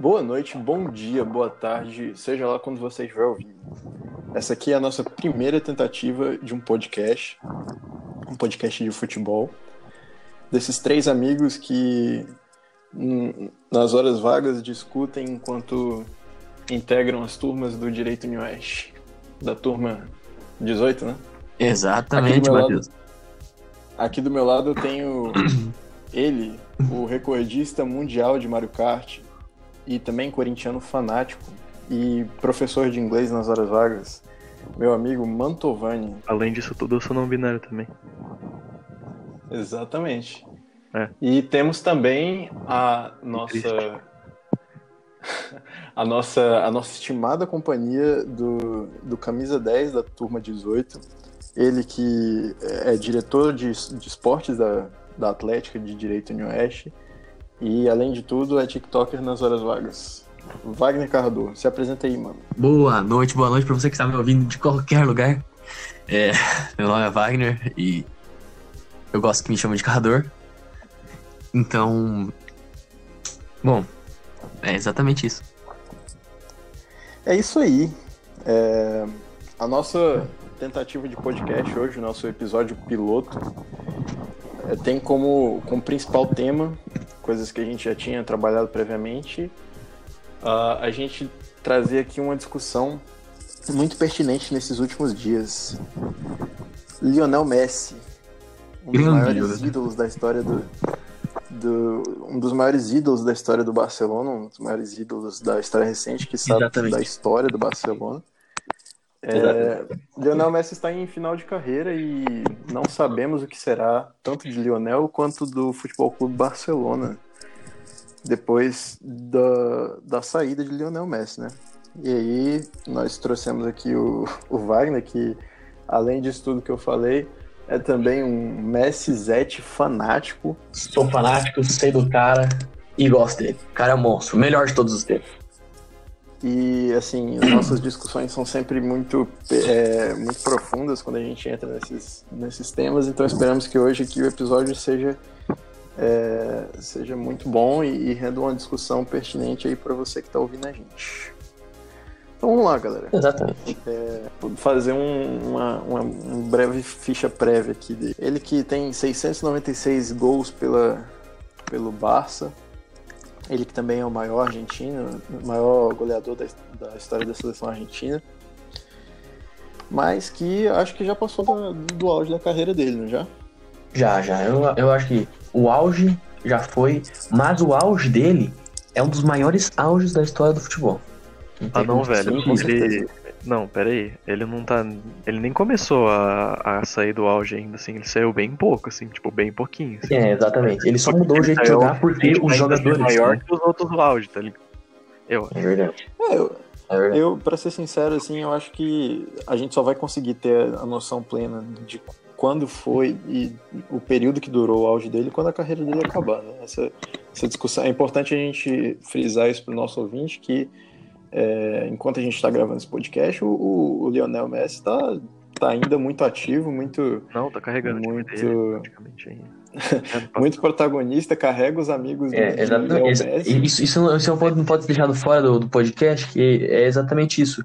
Boa noite, bom dia, boa tarde, seja lá quando você estiver ouvindo. Essa aqui é a nossa primeira tentativa de um podcast, um podcast de futebol, desses três amigos que hum, nas horas vagas discutem enquanto integram as turmas do Direito New Oeste, da turma 18, né? Exatamente, Matheus. Aqui do meu lado eu tenho ele, o recordista mundial de Mario Kart e também corintiano fanático e professor de inglês nas horas vagas, meu amigo Mantovani. Além disso tudo, eu sou não binário também. Exatamente. É. E temos também a nossa a nossa a nossa estimada companhia do, do camisa 10 da turma 18, ele que é diretor de, de esportes da, da Atlética de Direito em Oeste e, além de tudo, é TikToker nas horas vagas. Wagner Carrador, se apresenta aí, mano. Boa noite, boa noite para você que está me ouvindo de qualquer lugar. É, meu nome é Wagner e eu gosto que me chamem de Carrador. Então, bom, é exatamente isso. É isso aí. É, a nossa tentativa de podcast hoje, o nosso episódio piloto, é, tem como, como principal tema, coisas que a gente já tinha trabalhado previamente, uh, a gente trazer aqui uma discussão muito pertinente nesses últimos dias. Lionel Messi, um dos maiores ídolos da história do, do, um dos maiores ídolos da história do Barcelona, um dos maiores ídolos da história recente, que sabe Exatamente. da história do Barcelona. É, Lionel Messi está em final de carreira e não sabemos o que será tanto de Lionel quanto do Futebol Clube Barcelona depois da, da saída de Lionel Messi, né? E aí nós trouxemos aqui o, o Wagner, que além disso tudo que eu falei, é também um Messi Zete fanático. Sou fanático, sei do cara e gosto dele. O cara é um monstro, melhor de todos os tempos. E, assim, as nossas discussões são sempre muito, é, muito profundas quando a gente entra nesses, nesses temas, então esperamos que hoje aqui o episódio seja, é, seja muito bom e, e renda uma discussão pertinente aí para você que está ouvindo a gente. Então vamos lá, galera. Exatamente. É, fazer um, uma, uma, um breve ficha prévia aqui dele. Ele que tem 696 gols pela, pelo Barça, ele que também é o maior argentino, o maior goleador da, da história da seleção argentina. Mas que acho que já passou do, do auge da carreira dele, não já? Já, já. Eu, eu acho que o auge já foi, mas o auge dele é um dos maiores auges da história do futebol. ah, não, velho. Ele, não, pera aí. Ele não tá. Ele nem começou a, a sair do auge ainda, assim. Ele saiu bem pouco, assim, tipo, bem pouquinho. Assim. É, exatamente. Ele só mudou o jeito de jogar porque os jogadores. maior né? que os outros do auge, tá ligado? Eu. É verdade. É, eu, é verdade. eu, pra ser sincero, assim, eu acho que a gente só vai conseguir ter a noção plena de quando foi e o período que durou o auge dele quando a carreira dele acabar, né? Essa, essa discussão. É importante a gente frisar isso pro nosso ouvinte que é, enquanto a gente está gravando esse podcast, o, o Lionel Messi está tá ainda muito ativo, muito. Não, tá carregando muito, dele, muito protagonista, carrega os amigos é, do exatamente. Messi. Isso, isso, não, isso não, pode, não pode ser deixado fora do, do podcast, que é exatamente isso.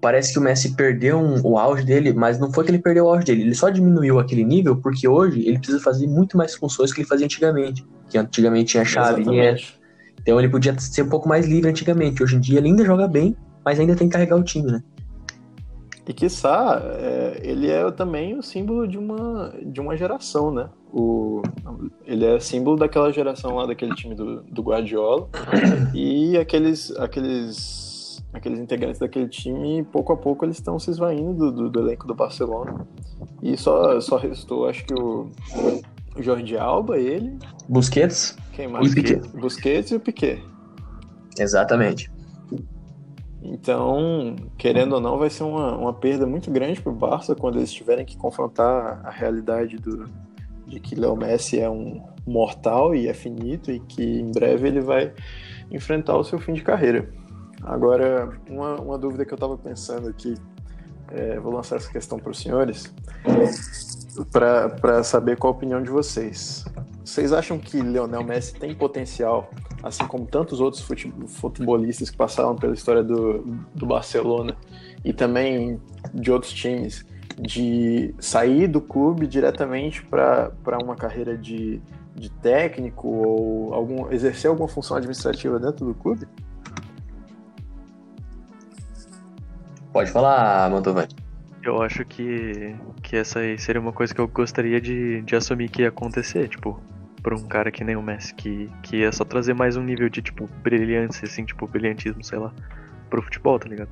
Parece que o Messi perdeu um, o auge dele, mas não foi que ele perdeu o auge dele, ele só diminuiu aquele nível porque hoje ele precisa fazer muito mais funções que ele fazia antigamente. Que antigamente tinha chave, tinha então ele podia ser um pouco mais livre antigamente. Hoje em dia ele ainda joga bem, mas ainda tem que carregar o time, né? E quiçá, é, ele é também o símbolo de uma, de uma geração, né? O, ele é símbolo daquela geração lá, daquele time do, do Guardiola. e aqueles, aqueles, aqueles integrantes daquele time, pouco a pouco, eles estão se esvaindo do, do, do elenco do Barcelona. E só, só restou, acho que o, Jordi Alba, ele. Busquets. Quem mais? E Piquet. Busquets e o Piquet. Exatamente. Então, querendo ou não, vai ser uma, uma perda muito grande para o Barça quando eles tiverem que confrontar a realidade do, de que Léo Messi é um mortal e é finito e que em breve ele vai enfrentar o seu fim de carreira. Agora, uma, uma dúvida que eu estava pensando aqui, é, vou lançar essa questão para os senhores, para saber qual a opinião de vocês. Vocês acham que Lionel Messi tem potencial, assim como tantos outros futebolistas que passaram pela história do, do Barcelona e também de outros times, de sair do clube diretamente para uma carreira de, de técnico ou algum, exercer alguma função administrativa dentro do clube? Pode falar, Mantovani. Eu acho que, que essa aí seria uma coisa que eu gostaria de, de assumir que ia acontecer, tipo, pra um cara que nem o Messi, que, que ia só trazer mais um nível de, tipo, brilhância, assim, tipo, brilhantismo, sei lá, pro futebol, tá ligado?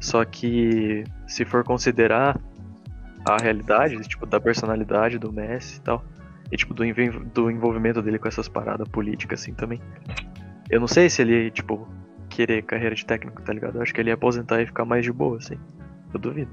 Só que, se for considerar a realidade, tipo, da personalidade do Messi e tal, e, tipo, do, do envolvimento dele com essas paradas políticas, assim, também, eu não sei se ele, tipo, querer carreira de técnico, tá ligado? Eu acho que ele ia aposentar e ficar mais de boa, assim. Eu duvido.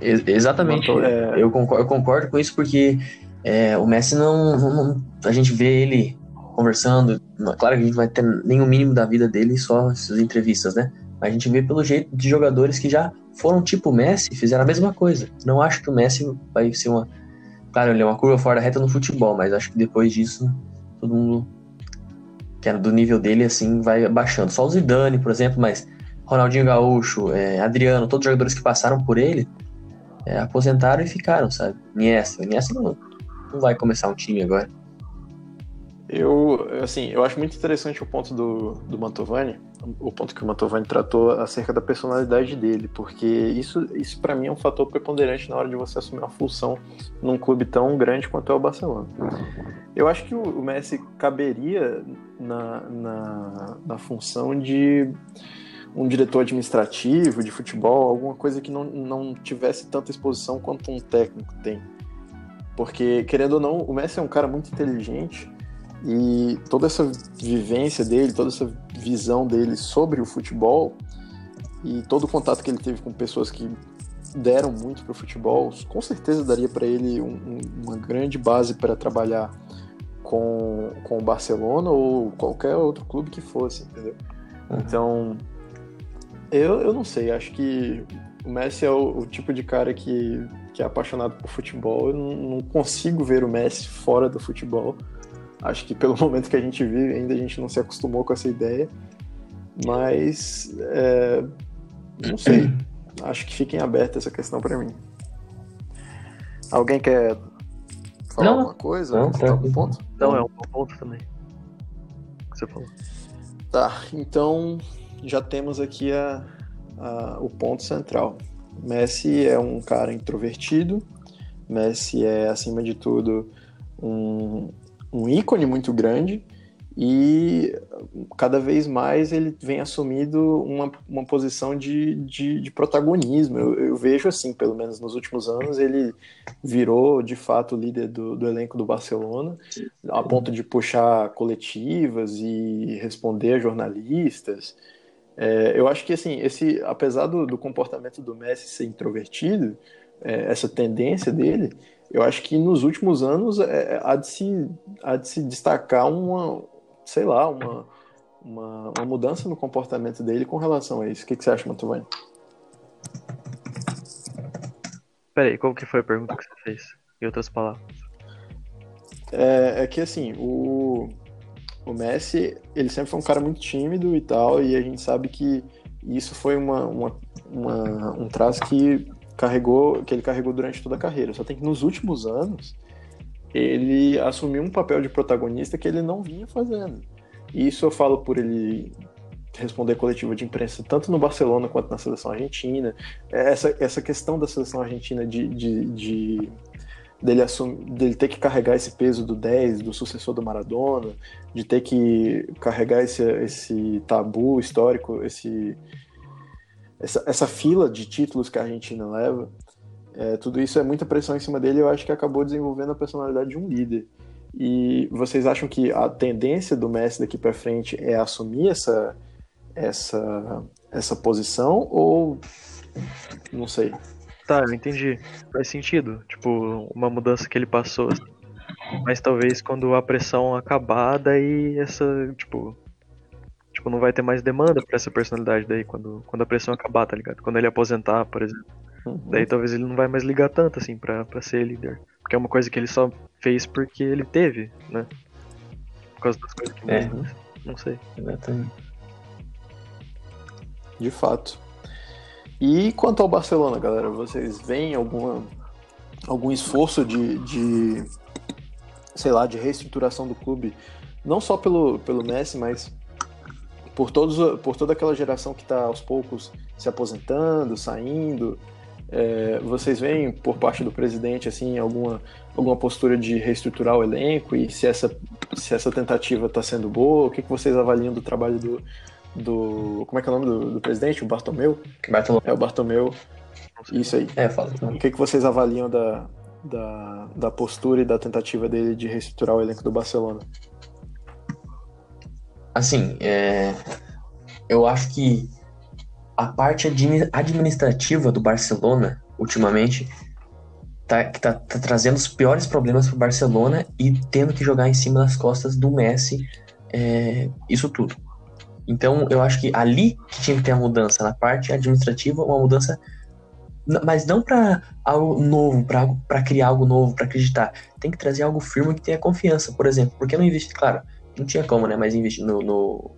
Ex exatamente. É... Eu, concordo, eu concordo com isso porque é, o Messi não, não, A gente vê ele conversando. Claro que a gente vai ter nem o mínimo da vida dele, só essas entrevistas, né? Mas a gente vê pelo jeito de jogadores que já foram tipo Messi fizeram a mesma coisa. Não acho que o Messi vai ser uma. Claro, ele é uma curva fora da reta no futebol, mas acho que depois disso todo mundo que era do nível dele assim vai baixando. Só o Zidane, por exemplo, mas Ronaldinho Gaúcho, é, Adriano, todos os jogadores que passaram por ele, é, aposentaram e ficaram, sabe? Iniesta, Iniesta não, não vai começar um time agora. Eu, assim, eu acho muito interessante o ponto do, do Mantovani, o ponto que o Mantovani tratou acerca da personalidade dele, porque isso, isso para mim é um fator preponderante na hora de você assumir uma função num clube tão grande quanto é o Barcelona. Eu acho que o, o Messi caberia na, na, na função de um diretor administrativo de futebol, alguma coisa que não, não tivesse tanta exposição quanto um técnico tem. Porque, querendo ou não, o Messi é um cara muito inteligente e toda essa vivência dele, toda essa visão dele sobre o futebol e todo o contato que ele teve com pessoas que deram muito para o futebol, com certeza daria para ele um, uma grande base para trabalhar com, com o Barcelona ou qualquer outro clube que fosse, entendeu? Uhum. Então, eu, eu não sei, acho que o Messi é o, o, tipo de cara que, que é apaixonado por futebol. Eu não, não, consigo ver o Messi fora do futebol. Acho que pelo momento que a gente vive, ainda a gente não se acostumou com essa ideia. Mas, é, não sei. Acho que fiquem aberta essa questão para mim. Alguém quer falar não, alguma coisa? Não, tá. algum ponto? Não, é um bom ponto também. O que você falou. Tá, então já temos aqui a, a, o ponto central. Messi é um cara introvertido, Messi é, acima de tudo, um, um ícone muito grande e cada vez mais ele vem assumindo uma, uma posição de, de, de protagonismo. Eu, eu, vejo assim, pelo menos nos últimos anos, ele virou de fato líder do, do elenco do Barcelona, a ponto de puxar coletivas e responder a jornalistas. É, eu acho que assim, esse, apesar do, do, comportamento do Messi ser introvertido, é, essa tendência dele, eu acho que nos últimos anos é, há, de se, há de se destacar uma, sei lá, uma, uma, uma mudança no comportamento dele com relação a isso. O que, que você acha, Mantovani? Peraí, qual que foi a pergunta que você fez? Em outras palavras. É, é que assim, o, o Messi, ele sempre foi um cara muito tímido e tal, e a gente sabe que isso foi uma, uma, uma, um traço que carregou, que ele carregou durante toda a carreira. Só tem que nos últimos anos ele assumiu um papel de protagonista que ele não vinha fazendo. E isso eu falo por ele responder coletiva de imprensa tanto no Barcelona quanto na seleção argentina. Essa, essa questão da seleção argentina de, de, de dele, assumir, dele ter que carregar esse peso do 10, do sucessor do Maradona, de ter que carregar esse, esse tabu histórico, esse, essa, essa fila de títulos que a Argentina leva. É, tudo isso é muita pressão em cima dele eu acho que acabou desenvolvendo a personalidade de um líder. E vocês acham que a tendência do Messi daqui para frente é assumir essa, essa, essa posição ou não sei? Tá, eu entendi. Faz sentido. Tipo, uma mudança que ele passou. Assim. Mas talvez quando a pressão acabar, daí essa, tipo. Tipo, não vai ter mais demanda pra essa personalidade daí, quando, quando a pressão acabar, tá ligado? Quando ele aposentar, por exemplo. Uhum. Daí talvez ele não vai mais ligar tanto, assim, pra, pra ser líder. Porque é uma coisa que ele só fez porque ele teve, né? por causa das coisas que É. Não sei. Exatamente. De fato. E quanto ao Barcelona, galera, vocês veem alguma, algum esforço de, de, sei lá, de reestruturação do clube, não só pelo, pelo Messi, mas por, todos, por toda aquela geração que está aos poucos se aposentando, saindo. É, vocês veem por parte do presidente assim alguma, alguma postura de reestruturar o elenco e se essa, se essa tentativa está sendo boa? O que, que vocês avaliam do trabalho do, do. Como é que é o nome do, do presidente? O Bartomeu? Bartolomeu. É o Bartomeu. Isso aí. É, fala. O que, que vocês avaliam da, da, da postura e da tentativa dele de reestruturar o elenco do Barcelona? Assim, é, eu acho que a parte admi- administrativa do Barcelona, ultimamente, tá, que tá, tá trazendo os piores problemas pro Barcelona e tendo que jogar em cima das costas do Messi é, isso tudo. Então, eu acho que ali que tinha que ter a mudança, na parte administrativa, uma mudança, mas não para algo novo, para criar algo novo, para acreditar. Tem que trazer algo firme que tenha confiança, por exemplo. Por que não investir? Claro, não tinha como, né? Mas investir no, no,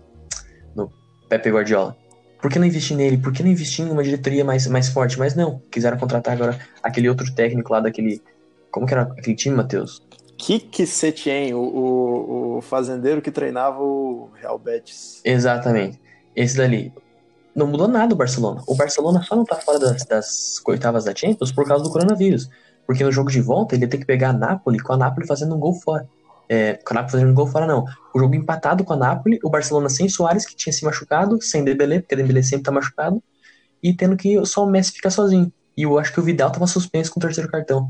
no Pepe Guardiola. Por que não investir nele? Por que não investir em uma diretoria mais, mais forte? Mas não, quiseram contratar agora aquele outro técnico lá daquele. Como que era aquele time, Matheus? Kik Setien, o, o, o fazendeiro que treinava o Real Betis. Exatamente. Esse dali. Não mudou nada o Barcelona. O Barcelona só não tá fora das, das oitavas da Champions por causa do coronavírus. Porque no jogo de volta ele ia ter que pegar a Napoli com a Napoli fazendo um gol fora. É, com a Napoli fazendo um gol fora, não. O jogo empatado com a Napoli, o Barcelona sem Soares, que tinha se machucado, sem Dembélé, porque Dembélé sempre tá machucado, e tendo que só o Messi ficar sozinho. E eu acho que o Vidal tava suspenso com o terceiro cartão.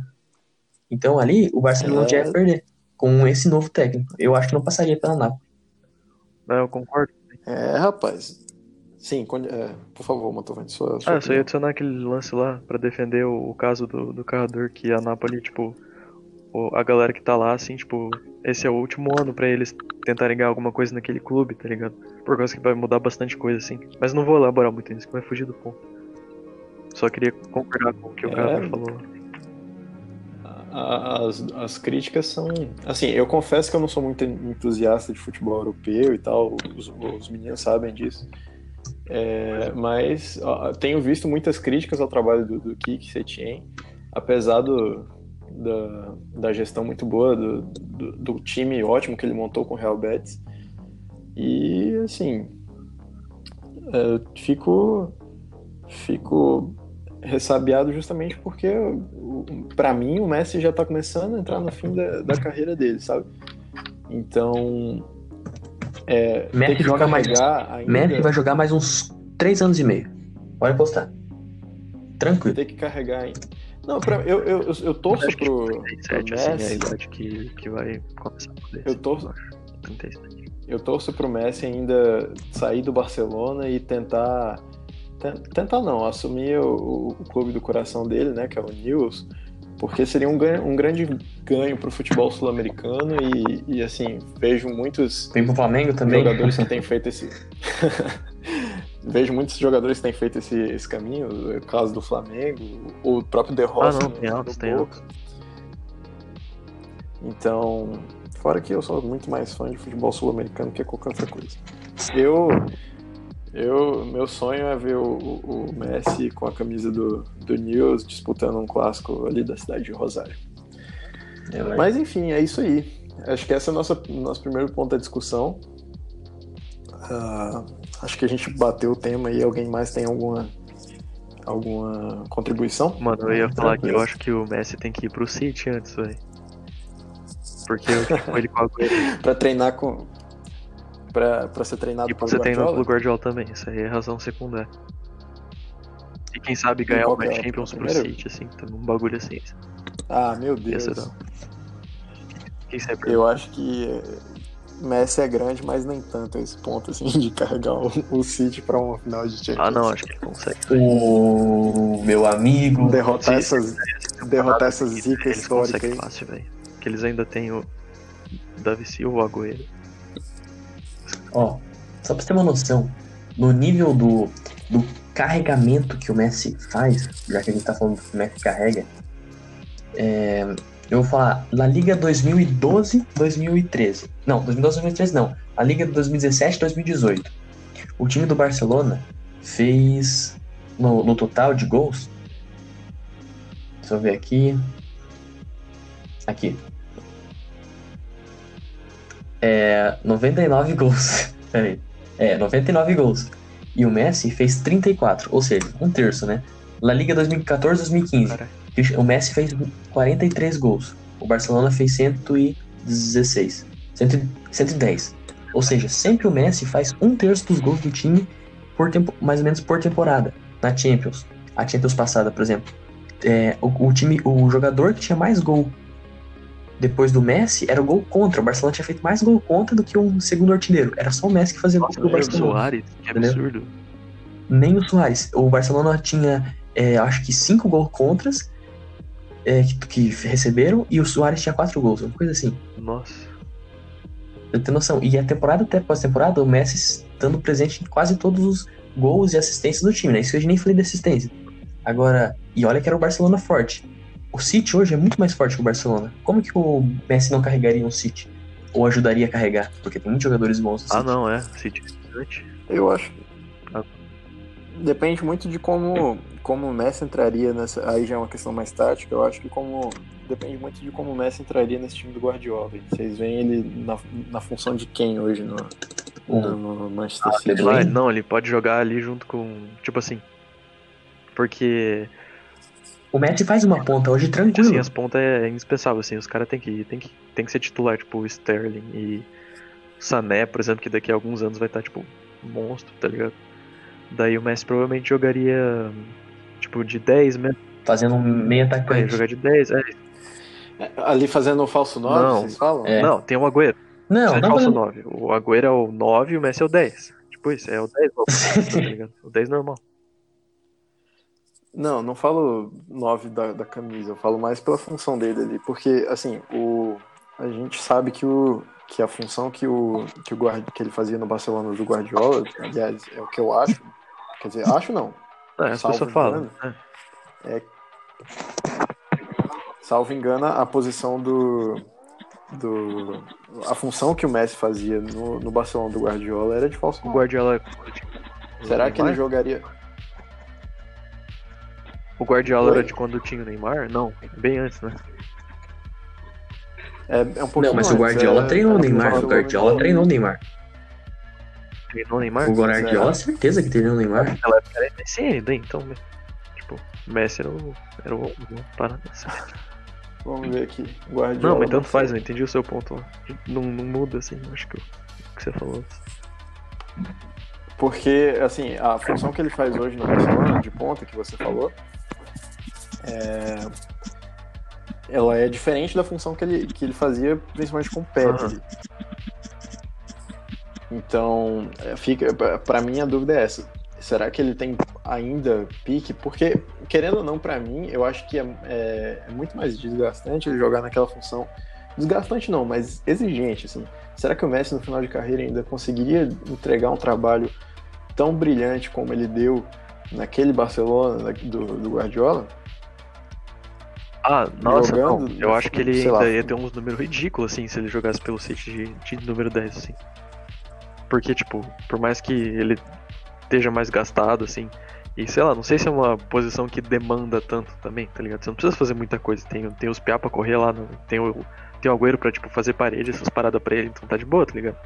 Então ali, o Barcelona É. já ia perder com esse novo técnico. Eu acho que não passaria pela Napoli. Não, eu concordo. É, rapaz. Sim, quando- é, por favor, Motovante, sua, sua Ah, eu só ia opinião. adicionar aquele lance lá pra defender o, o caso do, do carrador que a Napoli, tipo, a galera que tá lá, assim, tipo, esse é o último ano pra eles tentarem ganhar alguma coisa naquele clube, tá ligado? Por causa que vai mudar bastante coisa, assim. Mas não vou elaborar muito nisso, que vai fugir do ponto. Só queria concordar com o que o É. cara falou. As, as críticas são. Assim, eu confesso que eu não sou muito entusiasta de futebol europeu e tal, os, os meninos sabem disso. É, mas ó, tenho visto muitas críticas ao trabalho do, do Kik Setien, apesar do, da, da gestão muito boa, do, do, do time ótimo que ele montou com o Real Betis. E assim, é, fico, fico ressabiado justamente porque para mim o Messi já tá começando a entrar no fim da, da carreira dele, sabe? Então é, Messi joga mais- ainda, Messi vai jogar mais uns três anos e meio. Pode apostar. Tranquilo. ter que carregar ainda. Não, pra, eu, eu, eu, eu torço Acho que pro, pro 37, assim, é a Messi, idade que, que vai começar a poder. Eu torço- acho. 37. eu torço pro Messi ainda sair do Barcelona e tentar ten- tentar não, assumir o, o clube do coração dele, né, que é o News, porque seria um, ganho, um grande ganho pro futebol sul-americano e, e assim, vejo muitos Vem pro Flamengo também. jogadores que têm feito esse. Vejo muitos jogadores que têm feito esse, esse caminho, o caso do Flamengo, o próprio De Rossi Ah, não, tem altos, no tem Boca. Então, fora que eu sou muito mais fã de futebol sul-americano que qualquer outra coisa. Eu, eu, meu sonho é ver o, o- Messi com a camisa do, do News disputando um clássico ali da cidade de Rosário. É, mas- Mas enfim, é isso aí. Acho que esse é o nosso, nosso primeiro ponto da discussão. Ah, acho que a gente bateu o tema aí. Alguém mais tem alguma, alguma contribuição? Mano, eu ia falar que eu Tranquilo. acho que o Messi tem que ir pro City antes, velho. Porque eu tipo, ele com. Pra treinar com. Pra, pra ser treinado E você tem no Guardiola? Guardiola também, isso aí é razão secundária. E quem sabe ganhar uma que é? Champions pro Primeiro? City, assim, tá um bagulho assim. Ah, meu Deus. Quem sabe Eu acho que Messi é grande, mas nem tanto esse ponto assim de carregar o, o City pra uma final de Champions. Ah, não, acho que ele consegue. O meu amigo. Derrotar essas, derrotar essa zica Eles histórica aí. fácil, velho. Que eles ainda têm o Davi Silva, o Agüero. Ó, só pra você ter uma noção, no nível do, do carregamento que o Messi faz, já que a gente tá falando que o Messi carrega, é, Eu vou falar La Liga 2012, 2013. Não, 2012, 2013 não. A Liga 2017, 2018. O time do Barcelona fez no, no total de gols. Deixa eu ver aqui. Aqui. É. 99 gols. Peraí. É, 99 gols. E o Messi fez 34, ou seja, um terço, né? La Liga 2014-2015. O Messi fez 43 gols. O Barcelona fez 116. 110. Ou seja, sempre o Messi faz um terço dos gols do time por tempo, mais ou menos por temporada. Na Champions. A Champions passada, por exemplo. É, o, o, time, o jogador que tinha mais gol depois do Messi era o gol contra. O Barcelona tinha feito mais gol contra do que um segundo artilheiro. Era só o Messi que fazia gol pro Barcelona. O Soares, que absurdo. Nem o Soares. O Barcelona tinha, é, acho que cinco gols contras é, que, que, receberam e o Soares tinha quatro gols, uma coisa assim. Nossa. Eu tenho noção. E a temporada até pós-temporada, o Messi estando presente em quase todos os gols e assistências do time, né? Isso eu nem falei de assistência. Agora, e olha que era o Barcelona forte. O City hoje é muito mais forte que o Barcelona. Como que o Messi não carregaria um City? Ou ajudaria a carregar? Porque tem muitos jogadores bons no Ah, não, é. City gigante. Eu acho. Ah. Depende muito de como, como o Messi entraria nessa. Aí já é uma questão mais tática. Eu acho que como. Depende muito de como o Messi entraria nesse time do Guardiola. Vocês veem ele na, na função de quem hoje no, Um- no Manchester Ah, City? Ah, Bruyne? não, ele pode jogar ali junto com. Tipo assim. Porque O Messi faz uma ponta hoje tranquilo. assim, as pontas é indispensável, assim, os caras tem que, tem, que, tem que ser titular, tipo o Sterling e o Sané, por exemplo, que daqui a alguns anos vai estar, tipo, monstro, tá ligado? Daí o Messi provavelmente jogaria, tipo, de 10 mesmo. Fazendo um meio É, atacante. jogar de 10, é. Ali fazendo o falso 9, Não. vocês falam? É. Não, tem o Agüero. Não, Não, é não falso fazendo... 9. O Agüero é o 9 e o Messi é o 10. Tipo isso, é o 10 normal, tá ligado? O 10 normal. Não, não falo 9 da, da camisa, eu falo mais pela função dele ali. Porque, assim, o, a gente sabe que, o, que a função que, o, que, o guarda, que ele fazia no Barcelona do Guardiola, aliás, é o que eu acho. Quer dizer, acho não. É, as Salvo pessoas falam. engano. É. Salvo engano, a posição do. do a função que o Messi fazia no, no Barcelona do Guardiola era de falso O. Guardiola. Será que ele jogaria. O Guardiola Oi. era de quando tinha o Neymar? Não, bem antes, né? É, é um pouquinho Não, mas o antes, Guardiola é- treinou o Neymar. O Guardiola treinou o Neymar. Treinou o Neymar? O Guardiola, certeza que treinou o Neymar. Naquela época era MSN, daí, então, né? Tipo, o Messi era o. Era o. o parada. Vamos ver aqui. Guardiola. Não, mas tanto faz, eu entendi o seu ponto lá. Não, não muda, assim, acho que o que você falou. Porque, assim, a função que ele faz hoje no Barcelona, de ponta, que você falou, é... ela é diferente da função que ele, que ele fazia, principalmente com o Pedri. Então, é, fica para mim a dúvida é essa. Será que ele tem ainda pique? Porque, querendo ou não, pra mim, eu acho que é, é- é muito mais desgastante ele jogar naquela função. Desgastante não, mas exigente, assim. Será que o Messi no final de carreira ainda conseguiria entregar um trabalho tão brilhante como ele deu naquele Barcelona do, do Guardiola? Ah, nossa, Jogando, não. Eu acho que ele ainda lá. ia ter uns números ridículos, assim, se ele jogasse pelo City de, de número 10, assim. Porque, tipo, por mais que ele esteja mais gastado, assim, e sei lá, não sei se é uma posição que demanda tanto também, tá ligado? Você não precisa fazer muita coisa. Tem, tem os piá pra correr lá, no- tem o, tem o Agüero pra, tipo, fazer parede, essas paradas pra ele, então tá de boa, tá ligado?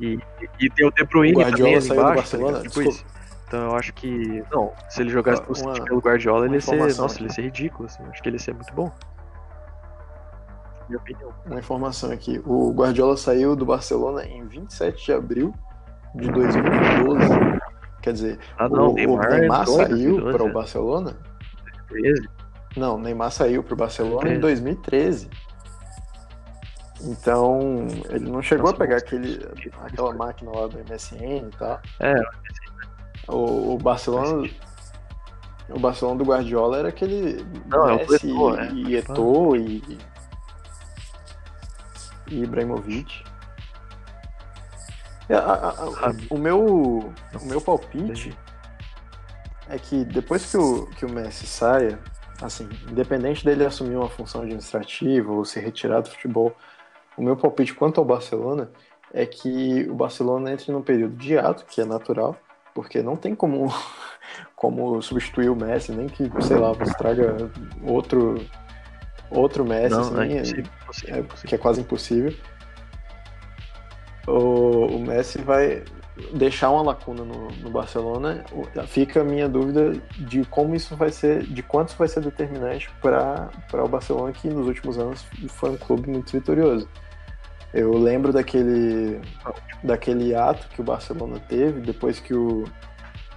E, e, e tem o De Bruyne O também ali embaixo, tá? Tipo isso. Então eu acho que. Não, se ele jogasse pelo uma- pelo Guardiola, ele ia ser. Nossa, aqui. ele ia ser ridículo, assim. Acho que ele ia ser muito bom. Minha opinião. Uma informação aqui. O Guardiola saiu do Barcelona em 27 de abril de 2012. Quer dizer, Ah, não, o, Neymar, o Neymar saiu 2012, para o é. Barcelona? 13. Não, o Neymar saiu para o Barcelona em 2013. 2013. Então, ele não chegou Nossa, a pegar aquele, que- aquela máquina lá do MSN e tal. É, O, o Barcelona. O Barcelona do Guardiola era aquele Não, é o Messi Eto'o, é. e e, e Ibrahimovic. É, a- a- a- o, meu, o meu palpite é que depois que o, que o Messi saia, assim, independente dele assumir uma função administrativa ou se retirar do futebol, o meu palpite quanto ao Barcelona é que o Barcelona entre num período de ato, que é natural, porque não tem como, como substituir o Messi, nem que, sei lá, você traga outro, outro Messi, não, assim, é, é, é, que é quase impossível. O, o Messi vai, deixar uma lacuna no, no, Barcelona, fica a minha dúvida de como isso vai ser, de quanto vai ser determinante para o Barcelona, que nos últimos anos foi um clube muito vitorioso. Eu lembro daquele, daquele ato que o Barcelona teve depois que o,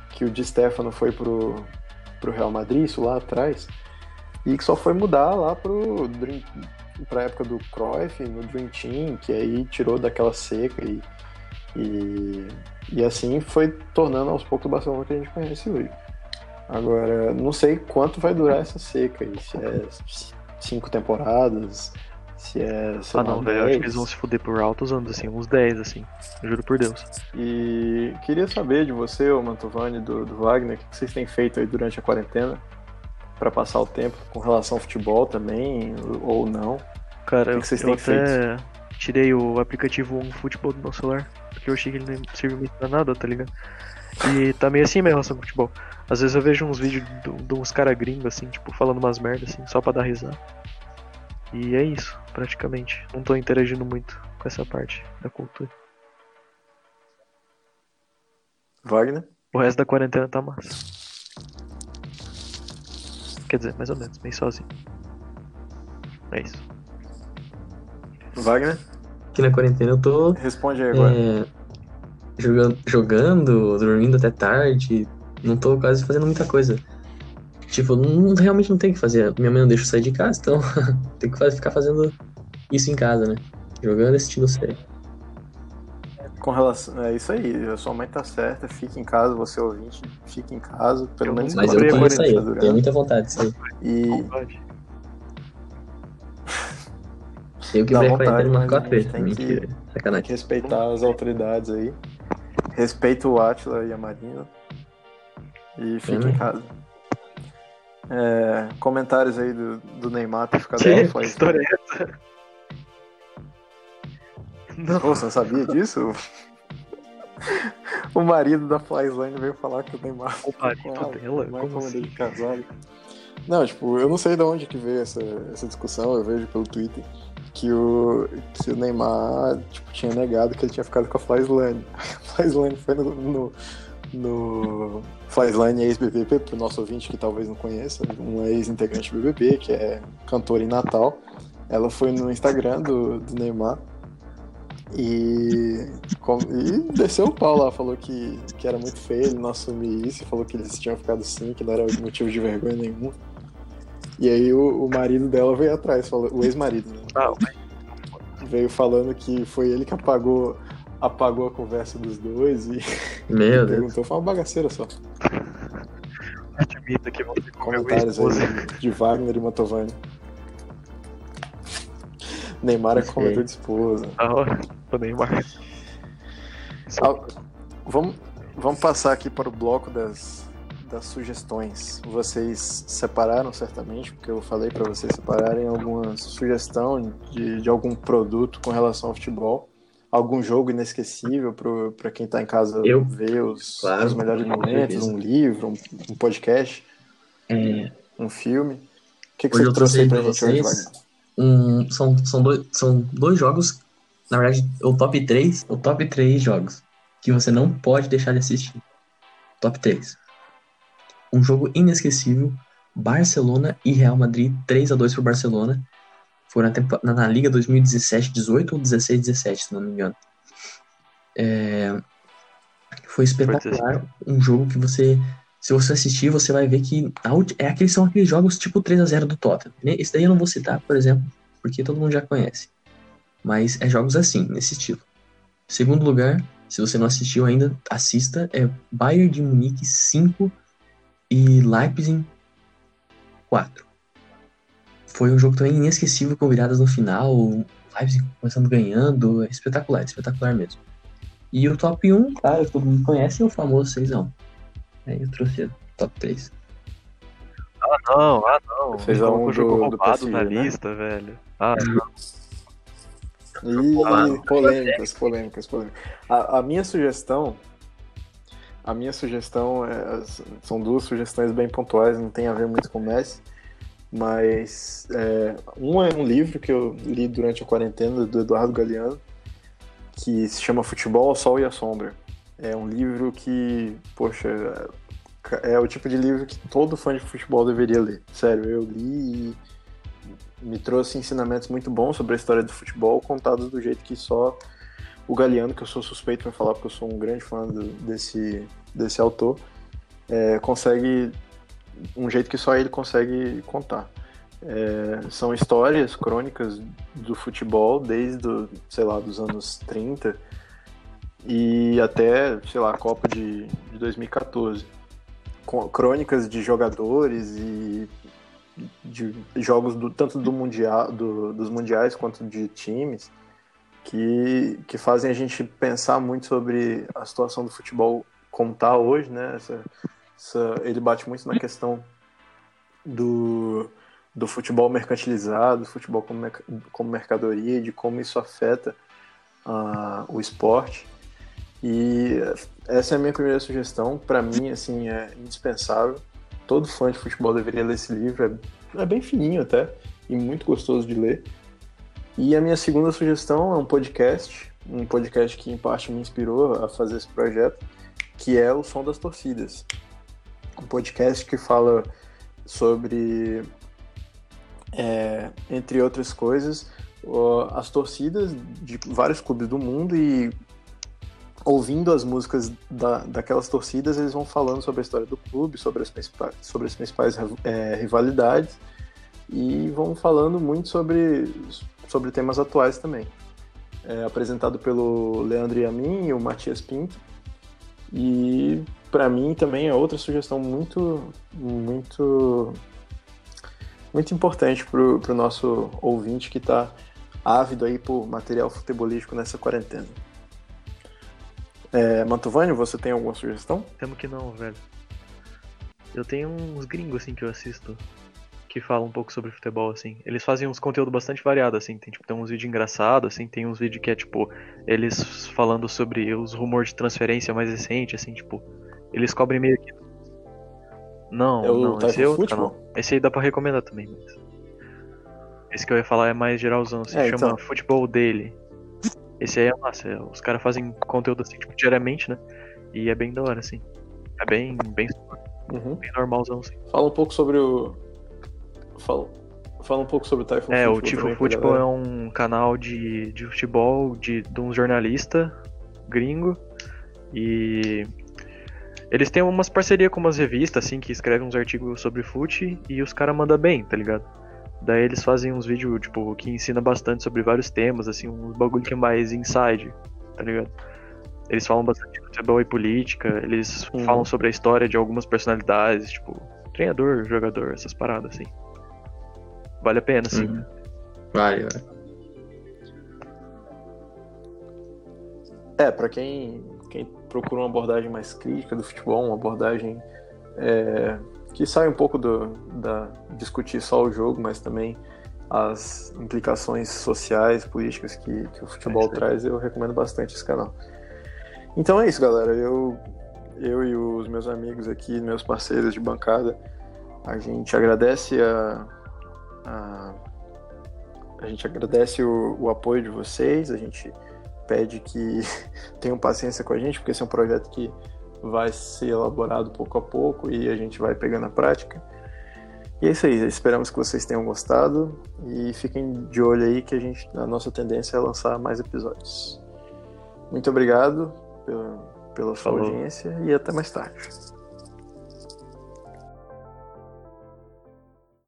que o Di Stefano foi pro, pro Real Madrid, isso lá atrás, e que só foi mudar lá pro para a época do Cruyff, no Dream Team, que aí tirou daquela seca e, e e assim foi tornando aos poucos o Barcelona que a gente conhece hoje. Agora, não sei quanto vai durar essa seca aí, se é cinco temporadas, se é. Ah, não, velho, acho que eles vão se fuder por altos anos, assim, uns 10, assim, juro por Deus. E queria saber de você, ô Mantovani, do, do Wagner, o que vocês têm feito aí durante a quarentena para passar o tempo com relação ao futebol também, ou não? Cara, o que, vocês eu, têm eu até feito? tirei o aplicativo OneFootball do meu celular porque eu achei que ele não serviu muito pra nada, tá ligado? E tá meio assim minha relação com futebol. Às vezes eu vejo uns vídeos de uns caras gringos, assim, tipo, falando umas merdas, assim, só pra dar risada. E é isso, praticamente. Não tô interagindo muito com essa parte da cultura. Wagner? O resto da quarentena tá massa. Quer dizer, mais ou menos, meio sozinho. É isso. Wagner? aqui na quarentena eu tô. Responde aí agora. É, jogando, jogando, dormindo até tarde. Não tô quase fazendo muita coisa. Tipo, não, realmente não tem o que fazer. Minha mãe não deixa eu sair de casa, então tem que ficar fazendo isso em casa, né? Jogando e assistindo série. Com relação. É isso aí, a sua mãe tá certa, fique em casa, você ouvinte, fique em casa, pelo menos Mas eu queria sair, tenho muita vontade de sair. E. Eu que a quarentena ficar preso. Tem que, tem que respeitar as autoridades aí. Respeita o Atila e a Marina. E fica em casa. É, comentários aí do, do Neymar ter ficado que, que história é essa? Não. Pô, você não sabia disso? o marido da Flyzone veio falar que o Neymar. O marido dela? Como assim? de casado. Não, tipo, eu não sei de onde que veio essa, essa discussão, eu vejo pelo Twitter que o, que o Neymar tipo, tinha negado que ele tinha ficado com a Flyslane. A Flyslane foi no, no, no Flyslane ex-BBB, para o nosso ouvinte que talvez não conheça, uma ex-integrante do BBB, que é cantora em Natal. Ela foi no Instagram do, do Neymar e, e desceu o pau lá, falou que, que era muito feio ele não assumir isso, falou que eles tinham ficado assim, que não era motivo de vergonha nenhuma. E aí o, o marido dela veio atrás, falou, o ex-marido, né? Ah, veio falando que foi ele que apagou, apagou a conversa dos dois e, Meu e perguntou, foi uma bagaceira só. Admita que você Comentários aí de Wagner e Mantovani. Neymar é comedor de esposa. Ah, o Neymar. Vamos, vamos passar aqui para o bloco das, das sugestões. Vocês separaram certamente, porque eu falei para vocês separarem alguma sugestão de, de algum produto com relação ao futebol. Algum jogo inesquecível para quem está em casa eu, ver os, claro, os melhores momentos, um livro, um, um podcast, é... um filme. O que, que você trouxe aí pra gente hoje, Wagner? Um, são, são, dois, são dois jogos, na verdade, o top 3, o top 3 jogos que você não pode deixar de assistir. Top 3 um jogo inesquecível. Barcelona e Real Madrid, 3 a 2 para Barcelona. Foi na, na, Liga 2017-18 ou 16-17, se não me engano. É, foi espetacular. Um jogo que você, se você assistir, você vai ver que é aqueles, são aqueles jogos tipo 3 a 0 do Tottenham. Esse daí eu não vou citar, por exemplo, porque todo mundo já conhece. Mas é jogos assim, nesse estilo. Segundo lugar, se você não assistiu ainda, assista. É Bayern de Munique 5 e Leipzig 4. Foi um jogo também inesquecível com viradas no final, Leipzig começando ganhando, é espetacular, espetacular mesmo. E o top 1, claro, que todo mundo conhece, é o famoso 6x1. Aí eu trouxe o top 3. Ah, não, ah, não. Fez a um o jogo do- do roubado PSG, na né? lista, velho. Ah, não. Ih, polêmicas, polêmicas, polêmicas. A, a minha sugestão. A minha sugestão é, são duas sugestões bem pontuais, não tem a ver muito com o Messi. Mas é, um é um livro que eu li durante a quarentena do Eduardo Galeano, que se chama Futebol, o Sol e a Sombra. É um livro que, poxa, é o tipo de livro que todo fã de futebol deveria ler. Sério, eu li e me trouxe ensinamentos muito bons sobre a história do futebol, contados do jeito que só o Galeano, que eu sou suspeito para falar, porque eu sou um grande fã do- desse, desse autor, é, consegue um jeito que só ele consegue contar. É, são histórias, crônicas do futebol desde, o, sei lá, dos anos 30 e até, sei lá, a Copa de, de 2014. Com- Crônicas de jogadores e de jogos do, tanto do mundial, do- dos mundiais quanto de times que, que fazem a gente pensar muito sobre a situação do futebol como está hoje, né? Essa- essa- ele bate muito na questão do, do futebol mercantilizado, do futebol como, como mercadoria, de como isso afeta ah, o esporte. E essa é a minha primeira sugestão. Para mim, assim, é indispensável. Todo fã de futebol deveria ler esse livro. É, é bem fininho até e muito gostoso de ler. E a minha segunda sugestão é um podcast, um podcast que em parte me inspirou a fazer esse projeto, que é o Som das Torcidas. Um podcast que fala sobre, é, entre outras coisas, as torcidas de vários clubes do mundo e ouvindo as músicas da, daquelas torcidas, eles vão falando sobre a história do clube, sobre as principais, sobre as principais é, rivalidades e vão falando muito sobre, sobre temas atuais também. É apresentado pelo Leandro Yamin e o Matias Pinto. E para mim também é outra sugestão muito, muito, muito importante para o nosso ouvinte que está ávido aí por material futebolístico nessa quarentena. É, Mantovani, você tem alguma sugestão? Temo que não, velho. Eu tenho uns gringos assim que eu assisto que falam um pouco sobre futebol, assim. Eles fazem uns conteúdo bastante variado, assim. Tem, tipo, tem uns vídeos engraçados, assim. Tem uns vídeos que é, tipo, eles falando sobre os rumores de transferência mais recente, assim, tipo. Eles cobrem meio que. Não, É não, esse é outro canal. Esse aí dá pra recomendar também, mas. Esse que eu ia falar é mais geralzão, se É, chama então. Futebol Daily. Esse aí é massa, é- os caras fazem conteúdo assim, tipo, diariamente, né? E é bem da hora, assim. É bem, bem, Uhum. bem normalzão, assim. Fala um pouco sobre o. Fala, fala um pouco sobre o Typhoon É, o Football Tifo também pra Futebol é galera. um canal de, de futebol de, de um jornalista gringo. E eles têm umas parcerias com umas revistas, assim, que escrevem uns artigos sobre fute e os caras mandam bem, tá ligado? Daí eles fazem uns vídeos, tipo, que ensina bastante sobre vários temas, assim, uns bagulho que é mais inside, tá ligado? Eles falam bastante de futebol e política, eles Uhum. falam sobre a história de algumas personalidades, tipo, treinador, jogador, essas paradas, assim. Vale a pena, assim. Uhum. Vale, vale. É, pra quem, quem procura uma abordagem mais crítica do futebol, uma abordagem é, que sai um pouco do, da discutir só o jogo, mas também as implicações sociais, políticas que, que o futebol É traz, eu recomendo bastante esse canal. Então é isso, galera. Eu, eu e os meus amigos aqui, meus parceiros de bancada, a gente agradece a, a, a gente agradece o, o apoio de vocês, a gente pede que tenham paciência com a gente, porque esse é um projeto que vai ser elaborado pouco a pouco e a gente vai pegando a prática. E é isso aí, esperamos que vocês tenham gostado e fiquem de olho aí que a gente a nossa tendência é lançar mais episódios. Muito obrigado pela, pela sua audiência e até mais tarde.